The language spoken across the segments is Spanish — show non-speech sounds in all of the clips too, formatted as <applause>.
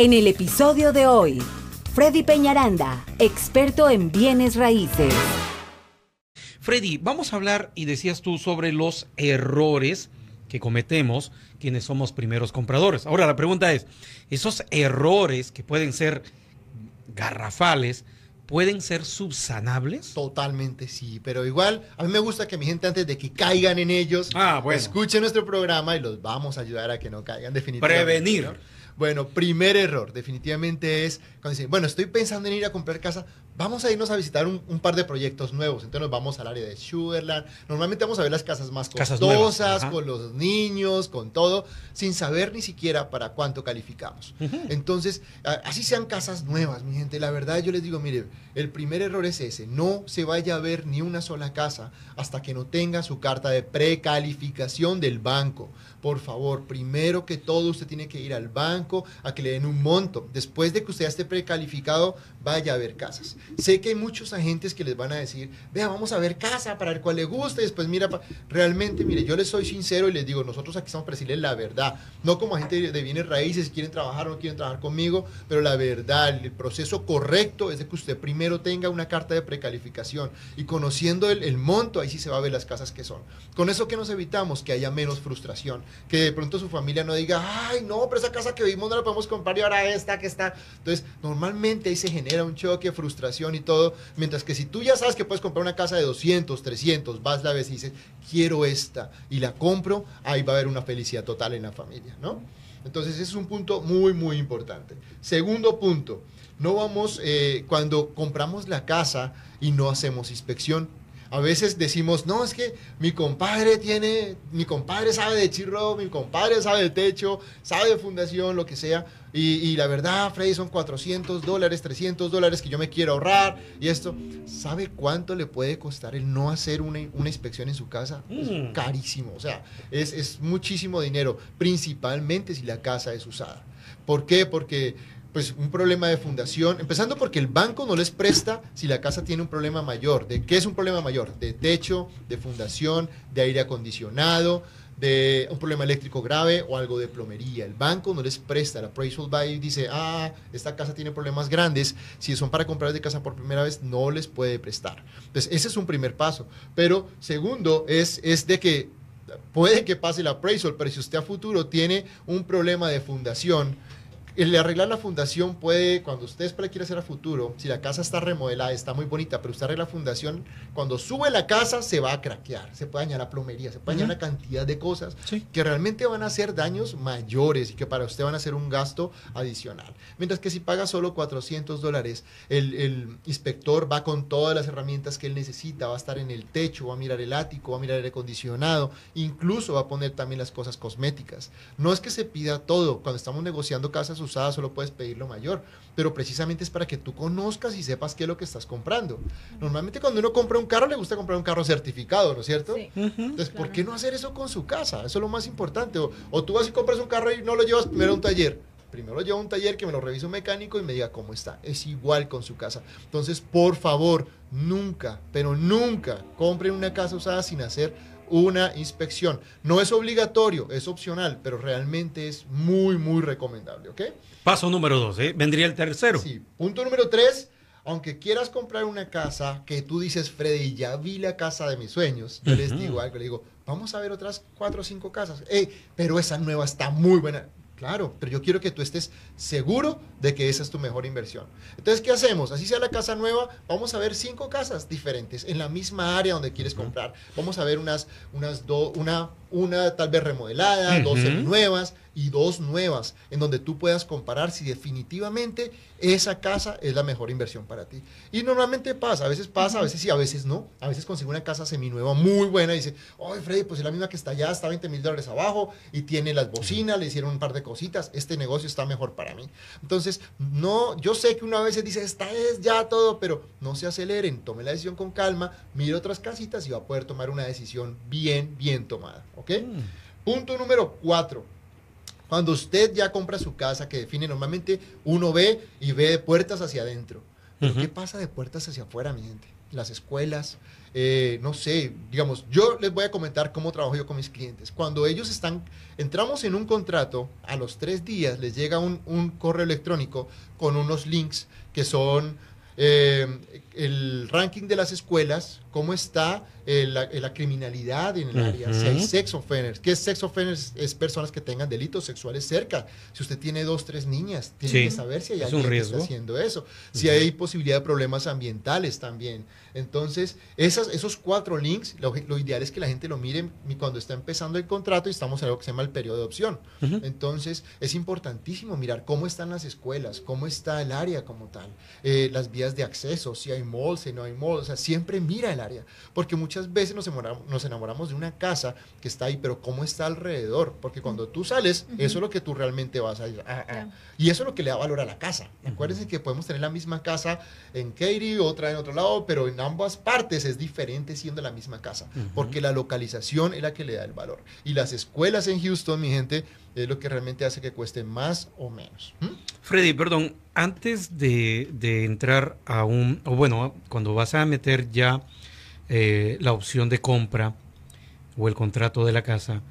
En el episodio de hoy, Freddy Peñaranda, experto en bienes raíces. Freddy, vamos a hablar, y decías tú, sobre los errores que cometemos quienes somos primeros compradores. Ahora, la pregunta es, ¿esos errores que pueden ser garrafales, pueden ser subsanables? Totalmente sí, pero igual a mí me gusta que mi gente antes de que caigan en ellos, Ah, bueno. escuchen nuestro programa y los vamos a ayudar a que no caigan definitivamente. Prevenir. ¿no? Bueno, primer error definitivamente es cuando dicen, bueno, estoy pensando en ir a comprar casa, vamos a irnos a visitar un, un par de proyectos nuevos, entonces nos vamos al área de Sugarland, normalmente vamos a ver las casas más costosas, con los niños, con todo, sin saber ni siquiera para cuánto calificamos. Entonces, así sean casas nuevas, mi gente, la verdad yo les digo, mire, el primer error es ese, no se vaya a ver ni una sola casa hasta que no tenga su carta de precalificación del banco. Por favor, primero que todo usted tiene que ir al banco a que le den un monto. Después de que usted esté precalificado, vaya a ver casas. Sé que hay muchos agentes que les van a decir, vea, vamos a ver casa para ver cuál le gusta y después mira, pa-". realmente, mire, yo les soy sincero y les digo, nosotros aquí estamos para decirles la verdad, no como agente de bienes raíces, si quieren trabajar o no quieren trabajar conmigo, pero la verdad, el proceso correcto es de que usted primero tenga una carta de precalificación y conociendo el, el monto, ahí sí se va a ver las casas que son. Con eso que nos evitamos que haya menos frustración, que de pronto su familia no diga, ay, no, pero esa casa que vimos no la podemos comprar y ahora esta que está. Entonces, normalmente ahí se genera un choque, frustración y todo, mientras que si tú ya sabes que puedes comprar una casa de 200, 300, vas la vez y dices, quiero esta y la compro, ahí va a haber una felicidad total en la familia, ¿no? Entonces, ese es un punto muy, muy importante. Segundo punto, no vamos, eh, cuando compramos la casa y no hacemos inspección, a veces decimos, no, es que mi compadre tiene, mi compadre sabe de chirro, mi compadre sabe de techo, sabe de fundación, lo que sea. Y, y la verdad, Freddy, son 400 dólares, 300 dólares que yo me quiero ahorrar. Y esto, ¿sabe cuánto le puede costar el no hacer una, una inspección en su casa? Mm. Es carísimo, o sea, es, es muchísimo dinero, principalmente si la casa es usada. ¿Por qué? Porque pues un problema de fundación, empezando porque el banco no les presta si la casa tiene un problema mayor. ¿De qué es un problema mayor? De techo, de fundación, de aire acondicionado, de un problema eléctrico grave o algo de plomería. El banco no les presta. El appraisal va y dice, ah, esta casa tiene problemas grandes. Si son para comprar de casa por primera vez, no les puede prestar. Entonces, ese es un primer paso. Pero segundo es, es de que puede que pase el appraisal, pero si usted a futuro tiene un problema de fundación, el arreglar la fundación puede, cuando usted quiere hacer a futuro, si la casa está remodelada, está muy bonita, pero usted arregla la fundación, cuando sube la casa se va a craquear, se puede dañar la plomería, se puede dañar Ujú. una cantidad de cosas Sí. que realmente van a hacer daños mayores y que para usted van a ser un gasto adicional. Mientras que si paga solo 400 dólares, el, el inspector va con todas las herramientas que él necesita, va a estar en el techo, va a mirar el ático, va a mirar el aire acondicionado, incluso va a poner también las cosas cosméticas. No es que se pida todo, cuando estamos negociando casas usadas solo puedes pedir lo mayor, pero precisamente es para que tú conozcas y sepas qué es lo que estás comprando. Normalmente cuando uno compra un carro le gusta comprar un carro certificado, ¿no es cierto? Sí. Entonces, ¿por qué no hacer eso con su casa? Eso es lo más importante. O, o tú vas y compras un carro y no lo llevas primero a un taller. Primero lo llevo a un taller que me lo revise un mecánico y me diga cómo está. Es igual con su casa. Entonces, por favor, nunca, pero nunca compren una casa usada sin hacer una inspección. No es obligatorio, es opcional, pero realmente es muy, muy recomendable, ¿ok? Paso número dos, ¿eh? vendría el tercero. Sí. Punto número tres. Aunque quieras comprar una casa que tú dices, Freddy, ya vi la casa de mis sueños, yo les digo algo, le digo, vamos a ver otras cuatro o cinco casas. Pero esa nueva está muy buena. Claro, pero yo quiero que tú estés seguro de que esa es tu mejor inversión. Entonces, ¿qué hacemos? Así sea la casa nueva, vamos a ver cinco casas diferentes en la misma área donde quieres comprar. Vamos a ver unas, unas do- una, una tal vez remodelada, dos nuevas y dos nuevas, en donde tú puedas comparar si definitivamente esa casa es la mejor inversión para ti. Y normalmente pasa, a veces pasa, a veces sí, a veces no. A veces consigo una casa seminueva muy buena y dice, oye Freddy, pues es la misma que está allá, está 20 mil dólares abajo y tiene las bocinas, le hicieron un par de cositas, este negocio está mejor para mí. Entonces, no, yo sé que una vez dice, esta es ya todo, pero no se aceleren, tome la decisión con calma, mire otras casitas y va a poder tomar una decisión bien, bien tomada. ¿Ok? Punto número cuatro. Cuando usted ya compra su casa, que define normalmente uno ve y ve de puertas hacia adentro. Pero. ¿qué pasa de puertas hacia afuera, mi gente? las escuelas, eh, no sé, digamos, yo les voy a comentar cómo trabajo yo con mis clientes. Cuando ellos están, entramos en un contrato, a los tres días les llega un, un correo electrónico con unos links que son eh, el ranking de las escuelas, cómo está eh, la, eh, la, criminalidad en el área, si hay sex offenders. ¿Qué es sex offenders? Es personas que tengan delitos sexuales cerca. Si usted tiene dos, tres niñas, tiene Sí, que saber si hay es alguien un que está haciendo eso. Si hay posibilidad de problemas ambientales también. Entonces, esas, esos cuatro links, lo, lo ideal es que la gente lo mire mi- cuando está empezando el contrato y estamos en algo que se llama el periodo de opción. Entonces, es importantísimo mirar cómo están las escuelas, cómo está el área como tal, eh, las vías de acceso, si hay malls, si no hay malls, o sea, siempre mira el área, porque muchas veces nos enamoramos, nos enamoramos de una casa que está ahí, pero cómo está alrededor, porque cuando tú sales, eso es lo que tú realmente vas a ir. a- a- Claro. y eso es lo que le da valor a la casa. Acuérdense que podemos tener la misma casa en Katy, otra en otro lado, pero en ambas partes es diferente siendo la misma casa, porque la localización es la que le da el valor. Y las escuelas en Houston, mi gente, es lo que realmente hace que cueste más o menos. ¿Mm? Freddy, perdón, antes de, de entrar a un, o bueno, cuando vas a meter ya eh, la opción de compra o el contrato de la casa,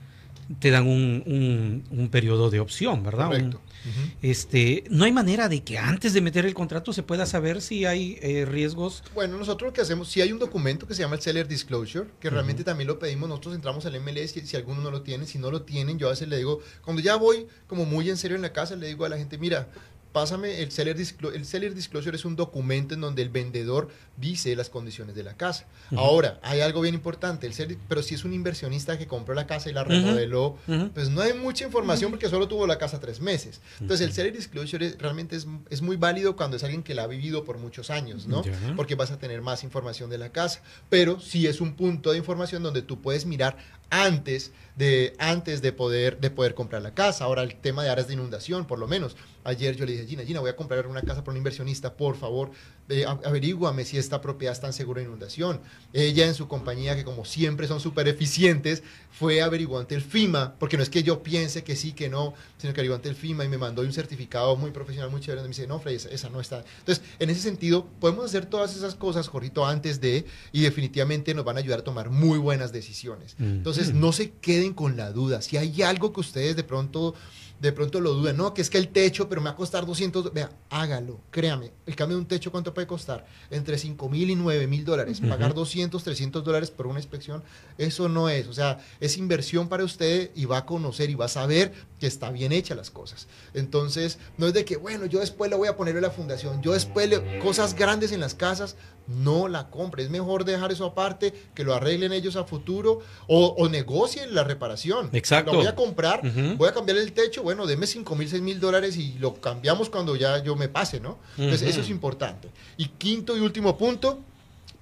te dan un, un- un periodo de opción, ¿verdad? Un- Correcto. Ujú. este, no hay manera de que antes de meter el contrato se pueda saber si hay eh, riesgos. Bueno, nosotros lo que hacemos, si hay un documento que se llama el Seller Disclosure, que realmente también lo pedimos, nosotros entramos al MLS si, si alguno no lo tiene, si no lo tienen, yo a veces le digo, cuando ya voy como muy en serio en la casa, le digo a la gente, mira, pásame el Seller Disclosure. El Seller Disclosure es un documento en donde el vendedor dice las condiciones de la casa. Ahora, hay algo bien importante, el seller- pero si es un inversionista que compró la casa y la remodeló, pues no hay mucha información porque solo tuvo la casa tres meses. Entonces, el. Seller Disclosure es- realmente es, es muy válido cuando es alguien que la ha vivido por muchos años, ¿no? Porque vas a tener más información de la casa. Pero sí es un punto de información donde tú puedes mirar antes de, antes de, poder, de poder comprar la casa. Ahora, el tema de áreas de inundación, por lo menos. Ayer yo le dije, Gina, Gina, voy a comprar una casa por un inversionista, por favor, eh, averíguame si esta propiedad está en seguro de inundación. Ella en su compañía, que como siempre son súper eficientes, fue averiguó ante el FIMA, porque no es que yo piense que sí, que no, sino que averiguó ante el FIMA y me mandó un certificado muy profesional, muy chévere, donde me dice, no, Freddy, esa, esa no está. Entonces, en ese sentido, podemos hacer todas esas cosas, Jorito, antes de, y definitivamente nos van a ayudar a tomar muy buenas decisiones. Mm. Entonces, no se queden con la duda. Si hay algo que ustedes de pronto, de pronto lo dudan, no, que es que el techo, pero me va a costar 200, vea, hágalo, créame. El cambio de un techo, ¿cuánto puede costar? Entre 5 mil y 9 mil dólares. Pagar 200, 300 dólares por una inspección, eso no es. O sea, es inversión para usted y va a conocer y va a saber que está bien hecha las cosas. Entonces, no es de que, bueno, yo después le voy a poner la fundación, yo después le, cosas grandes en las casas, no la compre. Es mejor dejar eso aparte, que lo arreglen ellos a futuro o, o negocien la reparación. Exacto. Lo voy a comprar, Ujú. voy a cambiar el techo, bueno, deme 5 mil, 6 mil dólares y lo cambiamos cuando ya yo me pase, ¿no? Entonces, Ujú. eso es importante. Y quinto y último punto,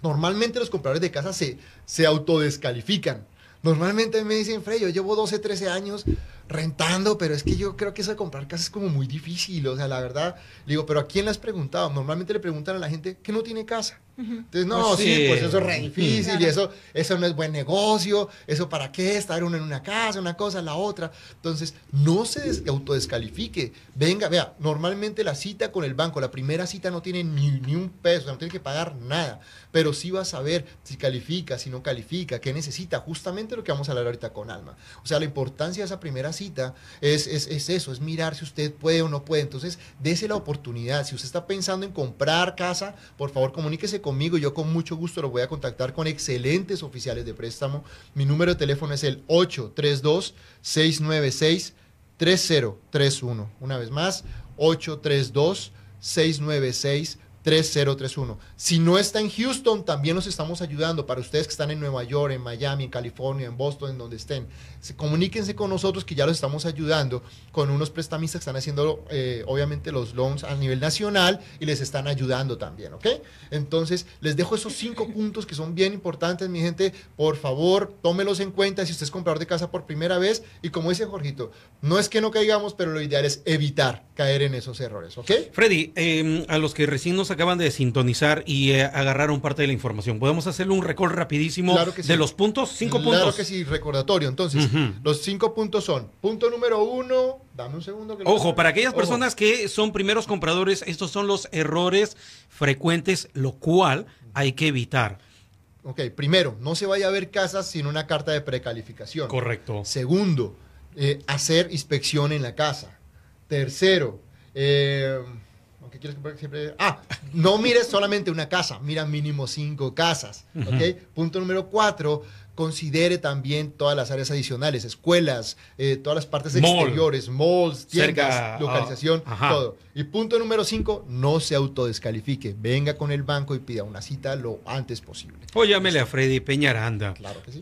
normalmente los compradores de casa se, se autodescalifican. Normalmente me dicen, Frey, yo llevo 12, 13 años rentando, pero es que yo creo que eso de comprar casa es como muy difícil. O sea, la verdad, digo, pero ¿a quién le has preguntado? Normalmente le preguntan a la gente que no tiene casa. Entonces, no, Pues sí, sí. pues eso es re difícil Claro. y eso, eso no es buen negocio, eso para qué, estar uno en una casa, una cosa, la otra. Entonces, no se des- autodescalifique. Venga, vea, normalmente la cita con el banco, la primera cita no tiene ni, ni un peso, no tiene que pagar nada, pero sí va a saber si califica, si no califica, qué necesita, justamente lo que vamos a hablar ahorita con Alma. O sea, la importancia de esa primera cita es, es, es eso, es mirar si usted puede o no puede. Entonces, dése la oportunidad. Si usted está pensando en comprar casa, por favor, comuníquese conmigo. Yo con mucho gusto lo voy a contactar con excelentes oficiales de préstamo. Mi número de teléfono es el 832-696-3031. Una vez más, 832-696-3031. 3031. Si no está en Houston, también los estamos ayudando para ustedes que están en Nueva York, en Miami, en California, en Boston, en donde estén. Se- comuníquense con nosotros que ya los estamos ayudando con unos prestamistas que están haciendo, eh, obviamente, los loans a nivel nacional y les están ayudando también, ¿ok? Entonces, les dejo esos cinco <laughs> puntos que son bien importantes, mi gente. Por favor, tómelos en cuenta si usted es comprador de casa por primera vez. Y como dice Jorgito, no es que no caigamos, pero lo ideal es evitar caer en esos errores, ¿ok? Freddy, eh, a los que recién nos acaban de sintonizar y eh, agarraron parte de la información, ¿podemos hacerle un recall rapidísimo Claro sí. de los puntos? Cinco Claro puntos. que sí, recordatorio. Entonces, los cinco puntos son, punto número uno, dame un segundo. Que lo- Ojo, para aquellas Ojo. personas que son primeros compradores, estos son los errores frecuentes, lo cual hay que evitar. Ok, primero, no se vaya a ver casas sin una carta de precalificación. Correcto. Segundo, eh, hacer inspección en la casa. Tercero, eh, ¿qué quieres siempre? Ah, no mires solamente una casa, mira mínimo cinco casas. ¿ok? Punto número cuatro, considere también todas las áreas adicionales, escuelas, eh, todas las partes Mall. exteriores, malls, tiendas, Cerca, localización, todo. Y punto número cinco, no se autodescalifique. Venga con el banco y pida una cita lo antes posible. O llámele a Freddy Peñaranda. Claro que sí.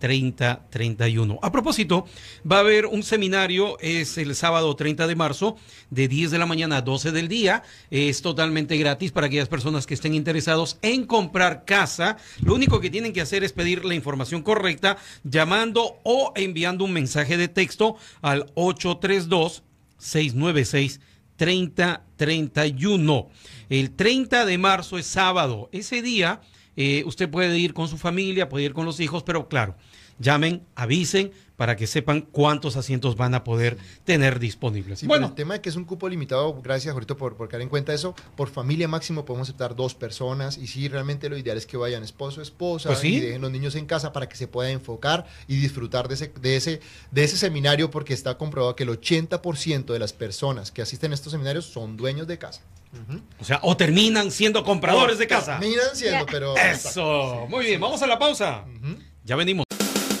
832-696-3031. A propósito, va a haber un seminario, es el sábado 30 de marzo, de 10 de la mañana a 12 del día. Es totalmente gratis para aquellas personas que estén interesados en comprar casa. Lo único que tienen que hacer es pedir la información correcta llamando o enviando un mensaje de texto al 832 696 3031. El 30 de marzo es sábado. Ese día eh, usted puede ir con su familia, puede ir con los hijos, pero claro, llamen, avisen para que sepan cuántos asientos van a poder tener disponibles. Sí, bueno, el tema de que es un cupo limitado, gracias ahorita por, por caer en cuenta eso, por familia máximo podemos aceptar dos personas y sí, realmente lo ideal es que vayan esposo, esposa Pues sí. y dejen los niños en casa para que se pueda enfocar y disfrutar de ese, de ese, de ese seminario porque está comprobado que el 80% de las personas que asisten a estos seminarios son dueños de casa. O sea, o terminan siendo compradores de casa. Terminan siendo, pero... Eso. Muy bien, vamos a la pausa. Ya venimos.